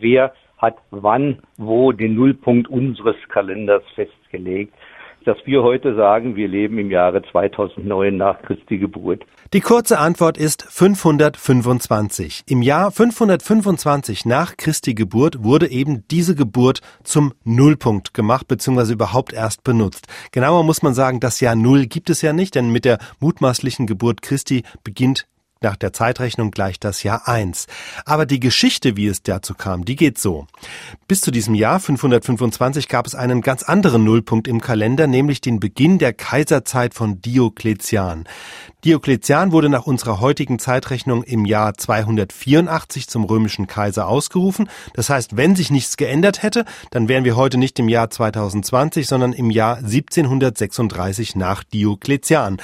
wer hat wann, wo den Nullpunkt unseres Kalenders festgelegt dass wir heute sagen, wir leben im Jahre 2009 nach Christi Geburt. Die kurze Antwort ist 525. Im Jahr 525 nach Christi Geburt wurde eben diese Geburt zum Nullpunkt gemacht bzw. überhaupt erst benutzt. Genauer muss man sagen, das Jahr Null gibt es ja nicht, denn mit der mutmaßlichen Geburt Christi beginnt nach der Zeitrechnung gleich das Jahr 1. Aber die Geschichte, wie es dazu kam, die geht so. Bis zu diesem Jahr 525 gab es einen ganz anderen Nullpunkt im Kalender, nämlich den Beginn der Kaiserzeit von Diokletian. Diokletian wurde nach unserer heutigen Zeitrechnung im Jahr 284 zum römischen Kaiser ausgerufen. Das heißt, wenn sich nichts geändert hätte, dann wären wir heute nicht im Jahr 2020, sondern im Jahr 1736 nach Diokletian.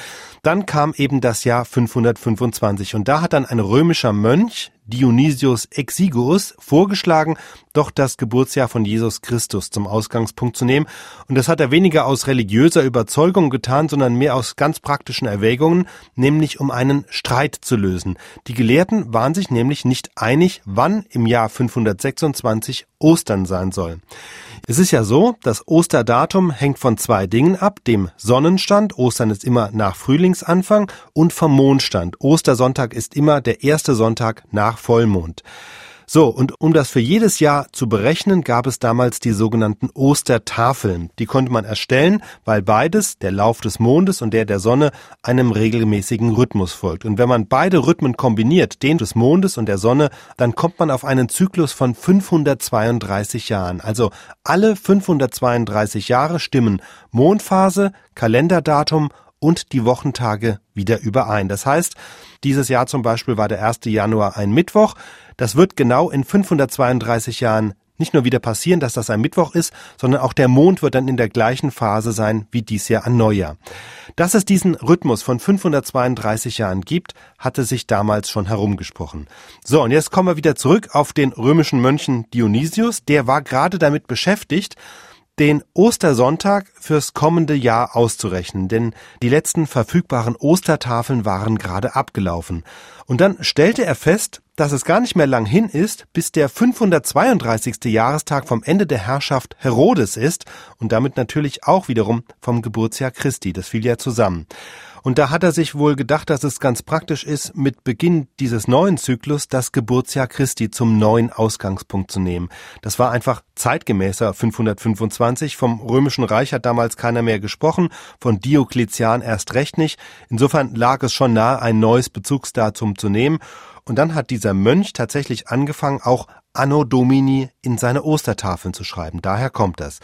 Dann kam eben das Jahr 525 und da hat dann ein römischer Mönch, Dionysius Exiguus vorgeschlagen, doch das Geburtsjahr von Jesus Christus zum Ausgangspunkt zu nehmen. Und das hat er weniger aus religiöser Überzeugung getan, sondern mehr aus ganz praktischen Erwägungen, nämlich um einen Streit zu lösen. Die Gelehrten waren sich nämlich nicht einig, wann im Jahr 526 Ostern sein soll. Es ist ja so, das Osterdatum hängt von zwei Dingen ab, dem Sonnenstand, Ostern ist immer nach Frühlingsanfang, und vom Mondstand. Ostersonntag ist immer der erste Sonntag nach Vollmond. So, und um das für jedes Jahr zu berechnen, gab es damals die sogenannten Ostertafeln. Die konnte man erstellen, weil beides, der Lauf des Mondes und der der Sonne, einem regelmäßigen Rhythmus folgt. Und wenn man beide Rhythmen kombiniert, den des Mondes und der Sonne, dann kommt man auf einen Zyklus von 532 Jahren. Also alle 532 Jahre stimmen Mondphase, Kalenderdatum und die Wochentage wieder überein. Das heißt, dieses Jahr zum Beispiel war der 1. Januar ein Mittwoch. Das wird genau in 532 Jahren nicht nur wieder passieren, dass das ein Mittwoch ist, sondern auch der Mond wird dann in der gleichen Phase sein wie dies Jahr an Neujahr. Dass es diesen Rhythmus von 532 Jahren gibt, hatte sich damals schon herumgesprochen. So, und jetzt kommen wir wieder zurück auf den römischen Mönchen Dionysius. Der war gerade damit beschäftigt, den Ostersonntag fürs kommende Jahr auszurechnen, denn die letzten verfügbaren Ostertafeln waren gerade abgelaufen. Und dann stellte er fest, dass es gar nicht mehr lang hin ist, bis der 532. Jahrestag vom Ende der Herrschaft Herodes ist und damit natürlich auch wiederum vom Geburtsjahr Christi. Das fiel ja zusammen. Und da hat er sich wohl gedacht, dass es ganz praktisch ist, mit Beginn dieses neuen Zyklus das Geburtsjahr Christi zum neuen Ausgangspunkt zu nehmen. Das war einfach zeitgemäßer 525. Vom Römischen Reich hat damals keiner mehr gesprochen, von Diokletian erst recht nicht. Insofern lag es schon nahe, ein neues Bezugsdatum zu nehmen. Und dann hat dieser Mönch tatsächlich angefangen, auch Anno Domini in seine Ostertafeln zu schreiben. Daher kommt das.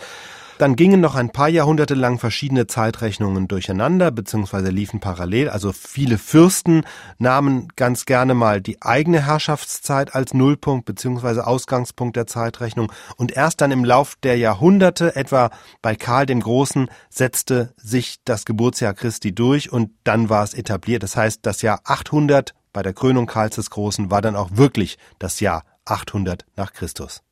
Dann gingen noch ein paar Jahrhunderte lang verschiedene Zeitrechnungen durcheinander, beziehungsweise liefen parallel. Also viele Fürsten nahmen ganz gerne mal die eigene Herrschaftszeit als Nullpunkt beziehungsweise Ausgangspunkt der Zeitrechnung. Und erst dann im Lauf der Jahrhunderte, etwa bei Karl dem Großen, setzte sich das Geburtsjahr Christi durch und dann war es etabliert. Das heißt, das Jahr 800 bei der Krönung Karls des Großen war dann auch wirklich das Jahr 800 nach Christus.